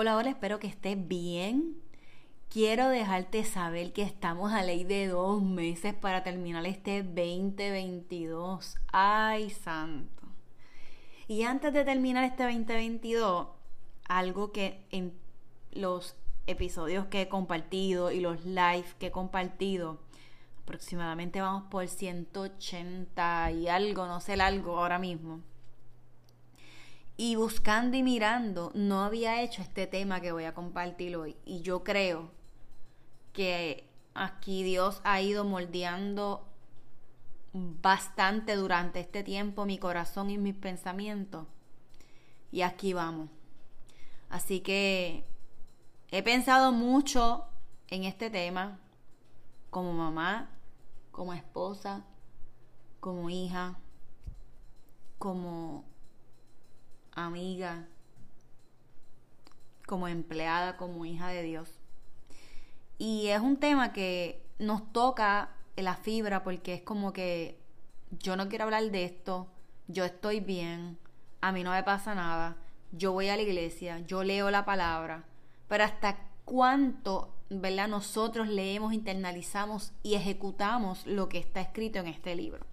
Hola, hola, espero que estés bien. Quiero dejarte saber que estamos a ley de dos meses para terminar este 2022. ¡Ay, santo! Y antes de terminar este 2022, algo que en los episodios que he compartido y los live que he compartido, aproximadamente vamos por 180 y algo, no sé el algo ahora mismo y buscando y mirando, no había hecho este tema que voy a compartir hoy. Y yo creo que aquí Dios ha ido moldeando bastante durante este tiempo mi corazón y mis pensamientos. Y aquí vamos. Así que he pensado mucho en este tema como mamá, como esposa, como hija, como amiga, como empleada, como hija de Dios. Y es un tema que nos toca la fibra porque es como que yo no quiero hablar de esto, yo estoy bien, a mí no me pasa nada, yo voy a la iglesia, yo leo la palabra, pero hasta cuánto, ¿verdad? Nosotros leemos, internalizamos y ejecutamos lo que está escrito en este libro.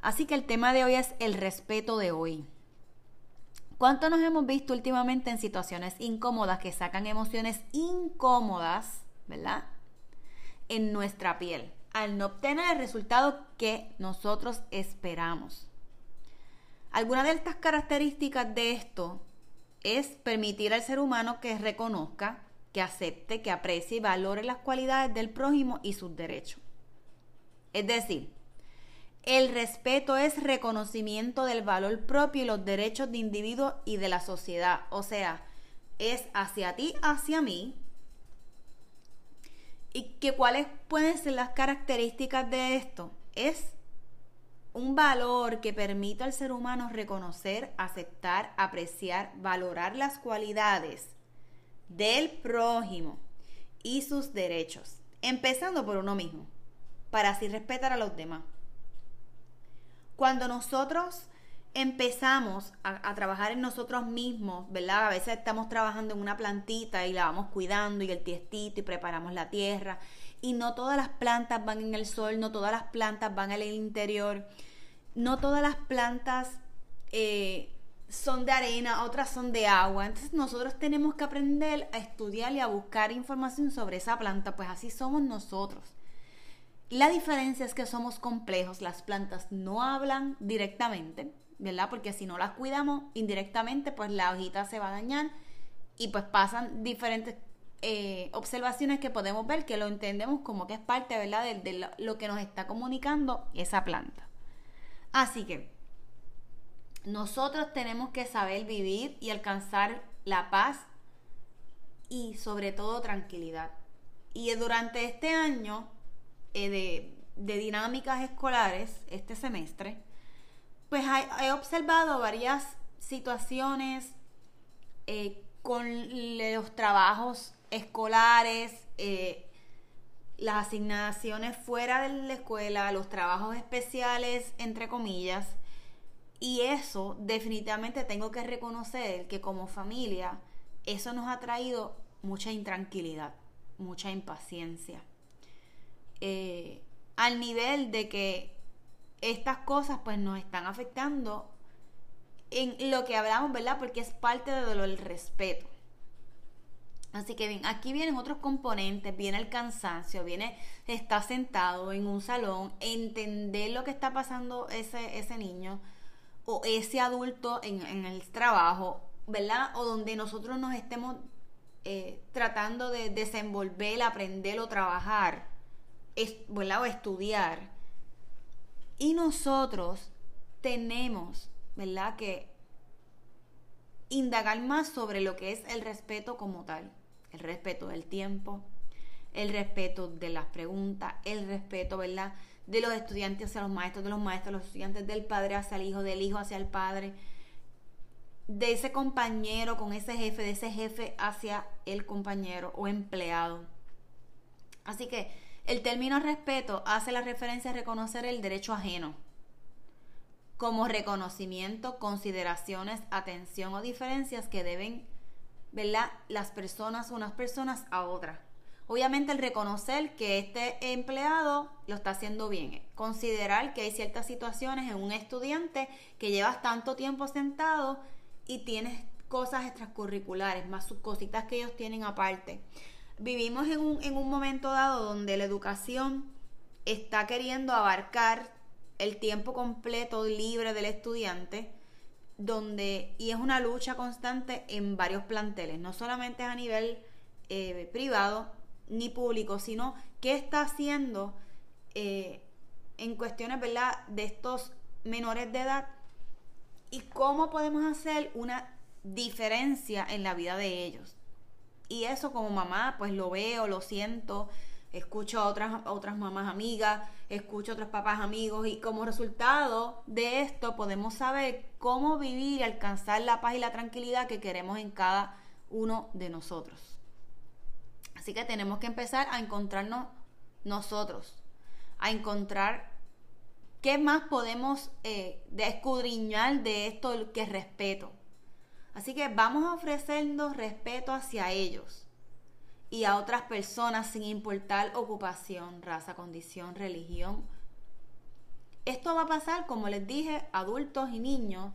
Así que el tema de hoy es el respeto de hoy. ¿Cuánto nos hemos visto últimamente en situaciones incómodas que sacan emociones incómodas, ¿verdad? En nuestra piel, al no obtener el resultado que nosotros esperamos. Alguna de estas características de esto es permitir al ser humano que reconozca, que acepte, que aprecie y valore las cualidades del prójimo y sus derechos. Es decir, el respeto es reconocimiento del valor propio y los derechos de individuo y de la sociedad. O sea, es hacia ti, hacia mí. ¿Y que cuáles pueden ser las características de esto? Es un valor que permite al ser humano reconocer, aceptar, apreciar, valorar las cualidades del prójimo y sus derechos, empezando por uno mismo, para así respetar a los demás. Cuando nosotros empezamos a, trabajar en nosotros mismos, ¿verdad? A veces estamos trabajando en una plantita y la vamos cuidando y el tiestito y preparamos la tierra. Y no todas las plantas van en el sol, no todas las plantas van al interior, no todas las plantas eh, son de arena, otras son de agua. Entonces nosotros tenemos que aprender a estudiar y a buscar información sobre esa planta, pues así somos nosotros. La diferencia es que somos complejos, las plantas no hablan directamente, ¿verdad? Porque si no las cuidamos indirectamente, pues la hojita se va a dañar y pues pasan diferentes eh, observaciones que podemos ver que lo entendemos como que es parte, ¿verdad?, de, lo que nos está comunicando esa planta. Así que nosotros tenemos que saber vivir y alcanzar la paz y sobre todo tranquilidad. Y durante este año eh, de, dinámicas escolares, este semestre, pues he, observado varias situaciones eh, con los trabajos escolares, eh, las asignaciones fuera de la escuela, los trabajos especiales, entre comillas. Y eso definitivamente tengo que reconocer que como familia, eso nos ha traído mucha intranquilidad, mucha impaciencia. Eh, al nivel de que estas cosas pues nos están afectando en lo que hablamos, ¿verdad? Porque es parte de lo del respeto. Así que bien, aquí vienen otros componentes, viene el cansancio, viene estar sentado en un salón, entender lo que está pasando ese, ese niño o ese adulto en, el trabajo, ¿verdad? O donde nosotros nos estemos eh, tratando de desenvolver, aprender o trabajar, ¿verdad? O estudiar. Y nosotros tenemos, ¿verdad? Que indagar más sobre lo que es el respeto como tal el respeto del tiempo, el respeto de las preguntas, el respeto, ¿verdad? De los estudiantes hacia los maestros, de los maestros los estudiantes, del padre hacia el hijo, del hijo hacia el padre, de ese compañero con ese jefe, de ese jefe hacia el compañero o empleado. Así que el término respeto hace la referencia a reconocer el derecho ajeno como reconocimiento, consideraciones, atención o diferencias que deben ¿verdad? Las personas, unas personas a otras. Obviamente el reconocer que este empleado lo está haciendo bien, considerar que hay ciertas situaciones en un estudiante que llevas tanto tiempo sentado y tienes cosas extracurriculares, más sus cositas que ellos tienen aparte. Vivimos en un, en un momento dado donde la educación está queriendo abarcar el tiempo completo libre del estudiante donde, y es una lucha constante en varios planteles, no solamente a nivel eh, privado ni público, sino qué está haciendo eh, en cuestiones ¿verdad? de estos menores de edad y cómo podemos hacer una diferencia en la vida de ellos. Y eso como mamá, pues lo veo, lo siento, escucho a otras, otras mamás amigas, escucho a otros papás amigos y como resultado de esto podemos saber cómo vivir y alcanzar la paz y la tranquilidad que queremos en cada uno de nosotros. Así que tenemos que empezar a encontrarnos nosotros, a encontrar qué más podemos eh, escudriñar de esto que es respeto. Así que vamos a ofrecernos respeto hacia ellos y a otras personas sin importar ocupación, raza, condición, religión. Esto va a pasar, como les dije, adultos y niños,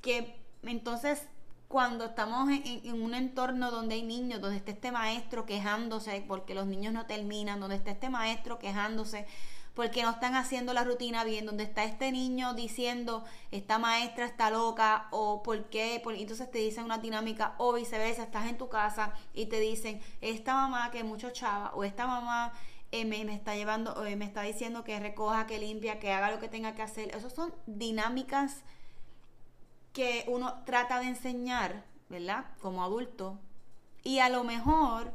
que entonces cuando estamos en, un entorno donde hay niños, donde está este maestro quejándose porque los niños no terminan, donde está este maestro quejándose porque no están haciendo la rutina bien, donde está este niño diciendo, esta maestra está loca, o por qué, entonces te dicen una dinámica, o viceversa, estás en tu casa y te dicen, esta mamá que mucho chava, o esta mamá eh, me, está llevando, eh, me está diciendo que recoja, que limpia, que haga lo que tenga que hacer. Esas son dinámicas que uno trata de enseñar, ¿verdad? Como adulto. Y a lo mejor,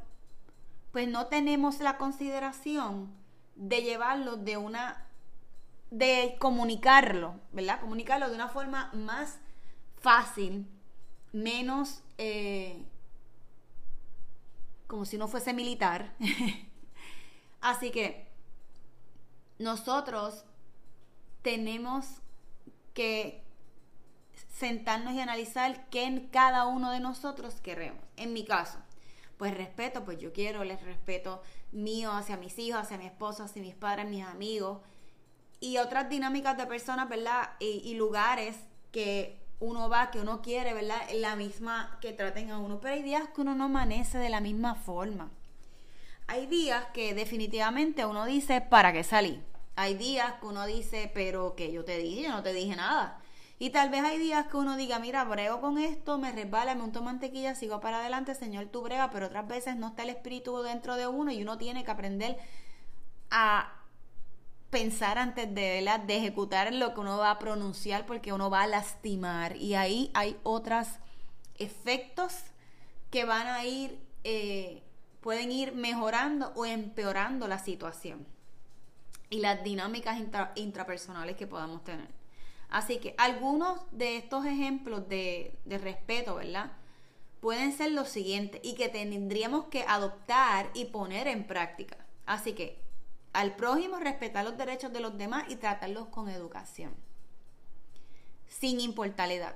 pues no tenemos la consideración de llevarlo de una, de comunicarlo, ¿verdad? Comunicarlo de una forma más fácil, menos eh, como si no fuese militar. Así que nosotros tenemos que sentarnos y analizar qué en cada uno de nosotros queremos. En mi caso, pues respeto, pues yo quiero, les respeto mío hacia mis hijos, hacia mi esposo, hacia mis padres, mis amigos y otras dinámicas de personas, ¿verdad? Y, lugares que uno va, que uno quiere, ¿verdad? La misma que traten a uno, pero hay días que uno no amanece de la misma forma. Hay días que definitivamente uno dice, ¿para qué salí? Hay días que uno dice, pero que yo te dije, yo no te dije nada. Y tal vez hay días que uno diga, mira, brego con esto, me resbala, me unto mantequilla, sigo para adelante, Señor, tú brega, pero otras veces no está el espíritu dentro de uno y uno tiene que aprender a pensar antes de, ejecutar lo que uno va a pronunciar porque uno va a lastimar. Y ahí hay otros efectos que van a ir, eh, pueden ir mejorando o empeorando la situación y las dinámicas intrapersonales que podamos tener. Así que algunos de estos ejemplos de, respeto, ¿verdad? Pueden ser los siguientes y que tendríamos que adoptar y poner en práctica. Así que al prójimo respetar los derechos de los demás y tratarlos con educación, sin importar la edad.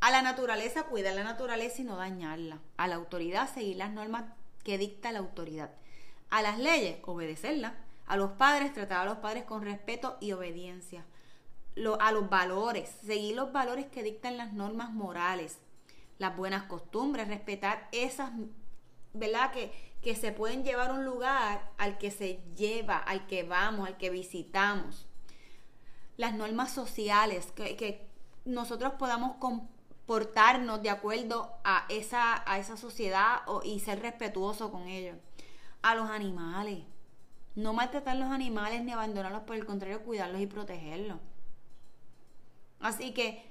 A la naturaleza, cuidar la naturaleza y no dañarla. A la autoridad, seguir las normas que dicta la autoridad. A las leyes, obedecerlas. A los padres, tratar a los padres con respeto y obediencia. A los valores, seguir los valores que dictan las normas morales. Las buenas costumbres, respetar esas, ¿verdad? Que, que se pueden llevar a un lugar al que se lleva, al que vamos, al que visitamos. Las normas sociales, que, que nosotros podamos portarnos de acuerdo a esa, a esa sociedad y ser respetuoso con ellos. A los animales. No maltratar los animales ni abandonarlos, por el contrario, cuidarlos y protegerlos. Así que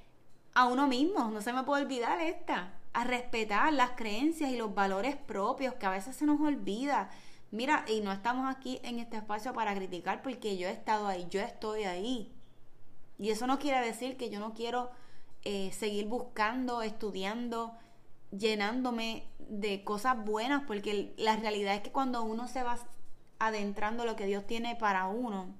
a uno mismo, no se me puede olvidar esta, a respetar las creencias y los valores propios que a veces se nos olvida. Mira, y no estamos aquí en este espacio para criticar porque yo he estado ahí, yo estoy ahí. Y eso no quiere decir que yo no quiero eh, seguir buscando, estudiando, llenándome de cosas buenas, porque la realidad es que cuando uno se va adentrando lo que Dios tiene para uno,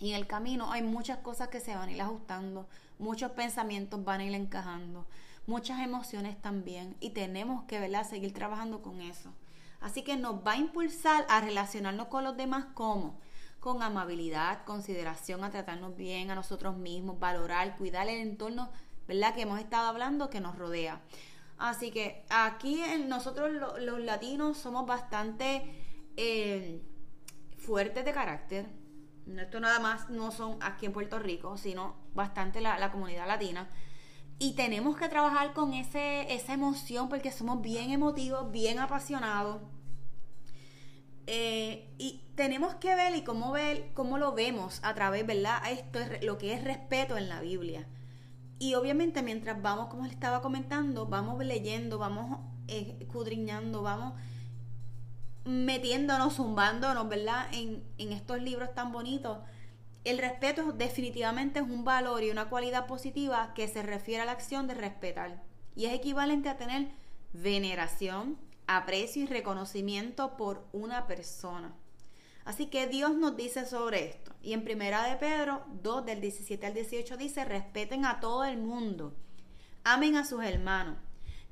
y en el camino hay muchas cosas que se van a ir ajustando, muchos pensamientos van a ir encajando, muchas emociones también, y tenemos que ¿verdad? seguir trabajando con eso. Así que nos va a impulsar a relacionarnos con los demás como con amabilidad, consideración, a tratarnos bien a nosotros mismos, valorar, cuidar el entorno ¿verdad? Que hemos estado hablando que nos rodea. Así que aquí nosotros los latinos somos bastante eh, fuertes de carácter. Esto nada más no son aquí en Puerto Rico, sino bastante la, comunidad latina. Y tenemos que trabajar con ese, esa emoción porque somos bien emotivos, bien apasionados. Eh, y tenemos que ver y cómo, ver, cómo lo vemos a través, ¿verdad? Esto es lo que es respeto en la Biblia. Y obviamente mientras vamos, como les estaba comentando, vamos leyendo, vamos eh, escudriñando, vamos metiéndonos, zumbándonos, ¿verdad? En, en estos libros tan bonitos. El respeto definitivamente es un valor y una cualidad positiva que se refiere a la acción de respetar. Y es equivalente a tener veneración, aprecio y reconocimiento por una persona. Así que Dios nos dice sobre esto. Y en Primera de Pedro 2 del 17 al 18 dice, respeten a todo el mundo, amen a sus hermanos,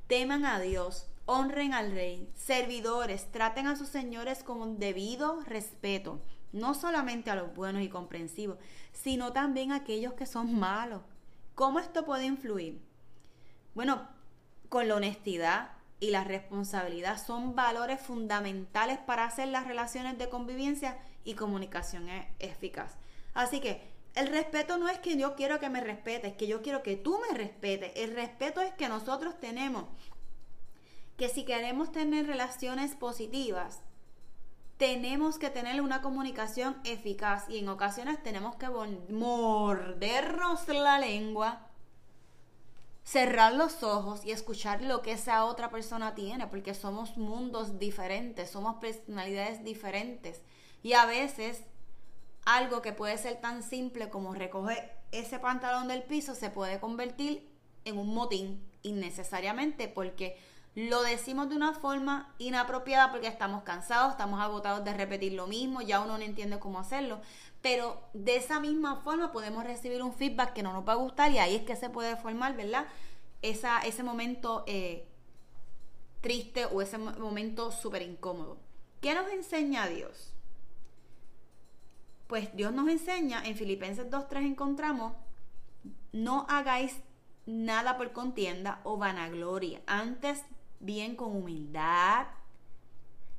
teman a Dios, honren al rey, servidores, traten a sus señores con debido respeto, no solamente a los buenos y comprensivos, sino también a aquellos que son malos. ¿Cómo esto puede influir? Bueno, con la honestidad, y la responsabilidad son valores fundamentales para hacer las relaciones de convivencia y comunicación e-, eficaz. Así que el respeto no es que yo quiero que me respetes, que yo quiero que tú me respetes. El respeto es que nosotros tenemos que si queremos tener relaciones positivas, tenemos que tener una comunicación eficaz y en ocasiones tenemos que mordernos la lengua cerrar los ojos y escuchar lo que esa otra persona tiene, porque somos mundos diferentes, somos personalidades diferentes. Y a veces algo que puede ser tan simple como recoger ese pantalón del piso se puede convertir en un motín innecesariamente porque lo decimos de una forma inapropiada porque estamos cansados, estamos agotados de repetir lo mismo, ya uno no entiende cómo hacerlo, pero de esa misma forma podemos recibir un feedback que no nos va a gustar y ahí es que se puede formar, ¿verdad? Esa, ese momento eh, triste o ese momento súper incómodo. ¿Qué nos enseña Dios? Pues Dios nos enseña, en Filipenses 2.3 encontramos, no hagáis nada por contienda o vanagloria, antes bien con humildad,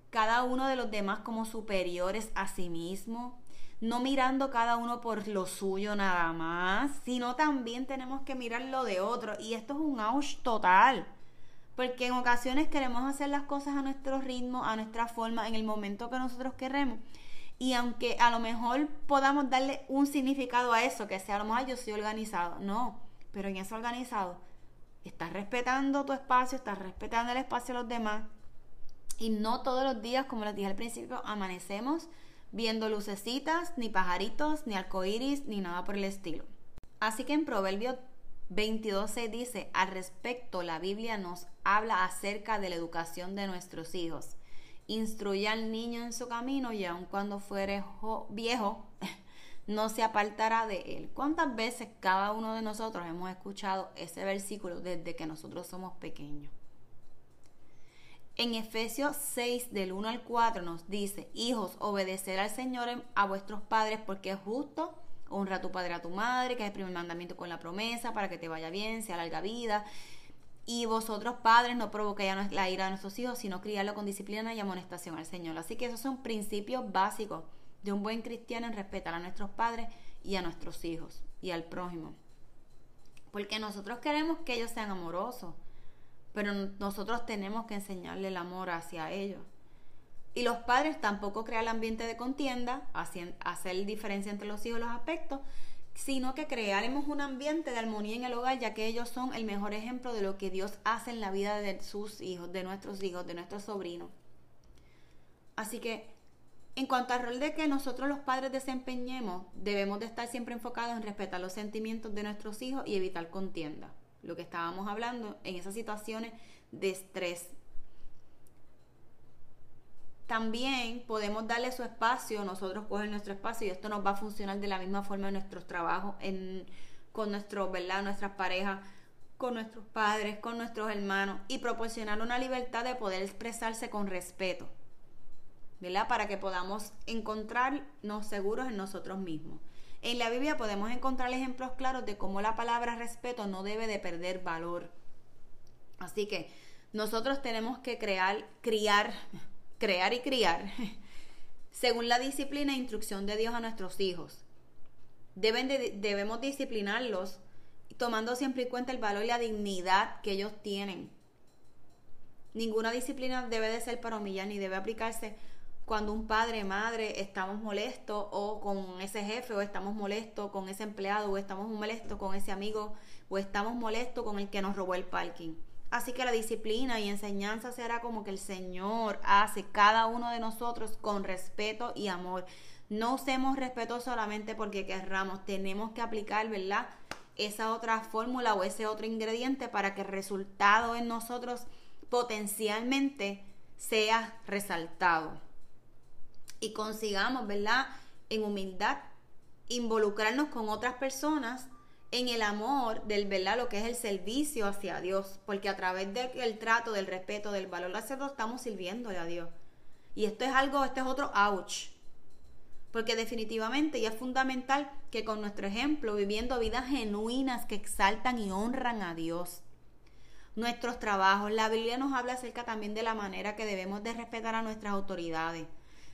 cada uno de los demás como superiores a sí mismo, no mirando cada uno por lo suyo nada más, sino también tenemos que mirar lo de otro. Y esto es un ouch total. Porque en ocasiones queremos hacer las cosas a nuestro ritmo, a nuestra forma, en el momento que nosotros queremos. Y aunque a lo mejor podamos darle un significado a eso, que sea a lo mejor yo soy organizado, no, pero en eso organizado, estás respetando tu espacio, estás respetando el espacio de los demás. Y no todos los días, como les dije al principio, amanecemos viendo lucecitas, ni pajaritos, ni arcoíris, ni nada por el estilo. Así que en Proverbio 22.6 dice, al respecto la Biblia nos habla acerca de la educación de nuestros hijos. Instruye al niño en su camino y aun cuando fuere viejo, no se apartará de él. ¿Cuántas veces cada uno de nosotros hemos escuchado ese versículo desde que nosotros somos pequeños? En Efesios 6 del 1 al 4 nos dice, hijos, obedecer al Señor a vuestros padres porque es justo. Honra a tu padre a tu madre, que es el primer mandamiento con la promesa para que te vaya bien, sea larga vida. Y vosotros padres no provoquéis la ira de nuestros hijos, sino criarlo con disciplina y amonestación al Señor. Así que esos son principios básicos de un buen cristiano en respetar a nuestros padres y a nuestros hijos y al prójimo. Porque nosotros queremos que ellos sean amorosos pero nosotros tenemos que enseñarle el amor hacia ellos. Y los padres tampoco crean el ambiente de contienda, hacer diferencia entre los hijos y los aspectos, sino que crearemos un ambiente de armonía en el hogar, ya que ellos son el mejor ejemplo de lo que Dios hace en la vida de sus hijos, de nuestros hijos, de nuestros sobrinos. Así que, en cuanto al rol de que nosotros los padres desempeñemos, debemos de estar siempre enfocados en respetar los sentimientos de nuestros hijos y evitar contienda lo que estábamos hablando, en esas situaciones de estrés. También podemos darle su espacio, nosotros coger nuestro espacio y esto nos va a funcionar de la misma forma en nuestros trabajos, con nuestros, ¿verdad? nuestras parejas, con nuestros padres, con nuestros hermanos y proporcionar una libertad de poder expresarse con respeto, ¿verdad? Para que podamos encontrarnos seguros en nosotros mismos. En la Biblia podemos encontrar ejemplos claros de cómo la palabra respeto no debe de perder valor. Así que nosotros tenemos que crear, criar, crear y criar según la disciplina e instrucción de Dios a nuestros hijos. Deben debemos disciplinarlos tomando siempre en cuenta el valor y la dignidad que ellos tienen. Ninguna disciplina debe de ser para humillar ni debe aplicarse cuando un padre, madre, estamos molestos o con ese jefe o estamos molestos con ese empleado o estamos molestos con ese amigo o estamos molestos con el que nos robó el parking. Así que la disciplina y enseñanza será como que el Señor hace cada uno de nosotros con respeto y amor. No usemos respeto solamente porque querramos, tenemos que aplicar, ¿verdad? Esa otra fórmula o ese otro ingrediente para que el resultado en nosotros potencialmente sea resaltado y consigamos, ¿verdad? En humildad, involucrarnos con otras personas en el amor del, ¿verdad? Lo que es el servicio hacia Dios, porque a través del trato, del respeto, del valor hacia Dios, estamos sirviéndole a Dios. Y esto es algo, este es otro ouch. Porque definitivamente es fundamental que con nuestro ejemplo, viviendo vidas genuinas que exaltan y honran a Dios. Nuestros trabajos, la Biblia nos habla acerca también de la manera que debemos de respetar a nuestras autoridades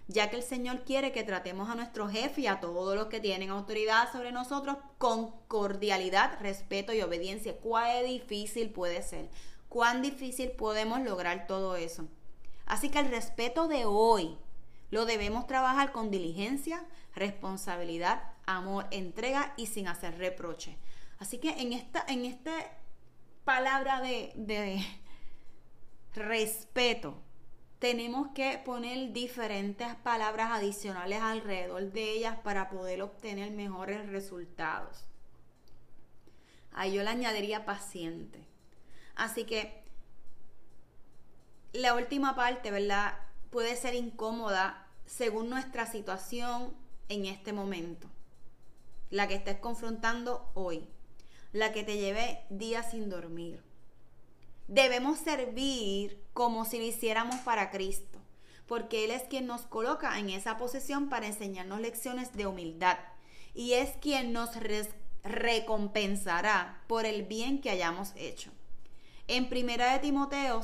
ya que el Señor quiere que tratemos a nuestro jefe y a todos los que tienen autoridad sobre nosotros con cordialidad, respeto y obediencia. ¿Cuán difícil puede ser? ¿Cuán difícil podemos lograr todo eso? Así que el respeto de hoy lo debemos trabajar con diligencia, responsabilidad, amor, entrega y sin hacer reproche. Así que en esta, en palabra de respeto, tenemos que poner diferentes palabras adicionales alrededor de ellas para poder obtener mejores resultados. Ahí yo le añadiría paciente. Así que la última parte, ¿verdad? Puede ser incómoda según nuestra situación en este momento. La que estés confrontando hoy. La que te lleve días sin dormir Debemos servir como si lo hiciéramos para Cristo, porque Él es quien nos coloca en esa posición para enseñarnos lecciones de humildad y es quien nos recompensará por el bien que hayamos hecho. En primera de Timoteo,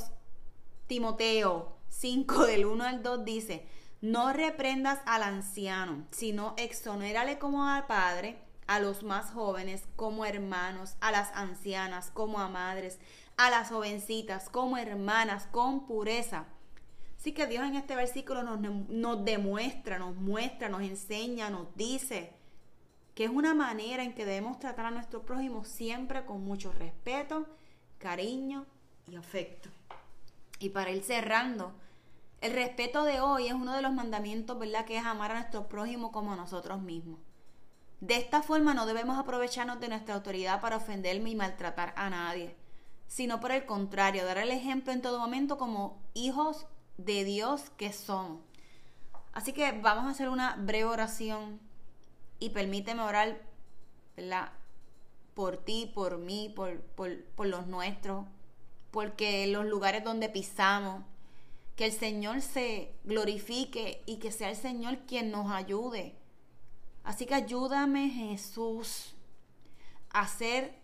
Timoteo 5 del 1 al 2 dice, No reprendas al anciano, sino exonérale como al padre, a los más jóvenes como hermanos, a las ancianas como a madres, a las jovencitas como hermanas con pureza. Así que Dios en este versículo nos, nos demuestra, nos muestra, nos enseña, nos dice que es una manera en que debemos tratar a nuestro prójimo siempre con mucho respeto, cariño y afecto. Y para ir cerrando, el respeto de hoy es uno de los mandamientos, ¿verdad? Que es amar a nuestro prójimo como a nosotros mismos. De esta forma no debemos aprovecharnos de nuestra autoridad para ofenderme y maltratar a nadie, sino por el contrario, dar el ejemplo en todo momento como hijos de Dios que somos. Así que vamos a hacer una breve oración y permíteme orar por ti, por mí, por, por, por los nuestros, porque los lugares donde pisamos, que el Señor se glorifique y que sea el Señor quien nos ayude Así que ayúdame Jesús a hacer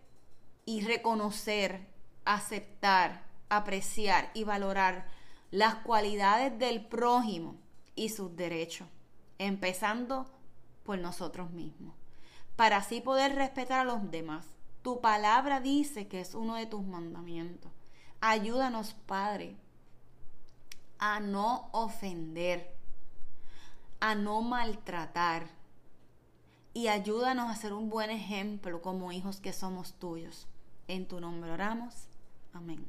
y reconocer, aceptar, apreciar y valorar las cualidades del prójimo y sus derechos, empezando por nosotros mismos, para así poder respetar a los demás. Tu palabra dice que es uno de tus mandamientos. Ayúdanos, Padre, a no ofender, a no maltratar, y ayúdanos a ser un buen ejemplo como hijos que somos tuyos. En tu nombre oramos. Amén.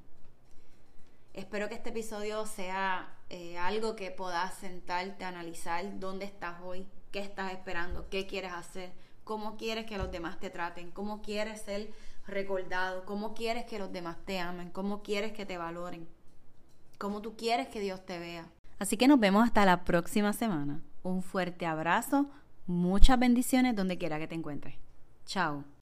Espero que este episodio sea eh, algo que puedas sentarte a analizar dónde estás hoy, qué estás esperando, qué quieres hacer, cómo quieres que los demás te traten, cómo quieres ser recordado, cómo quieres que los demás te amen, cómo quieres que te valoren, cómo tú quieres que Dios te vea. Así que nos vemos hasta la próxima semana. Un fuerte abrazo Muchas bendiciones donde quiera que te encuentres. Chao.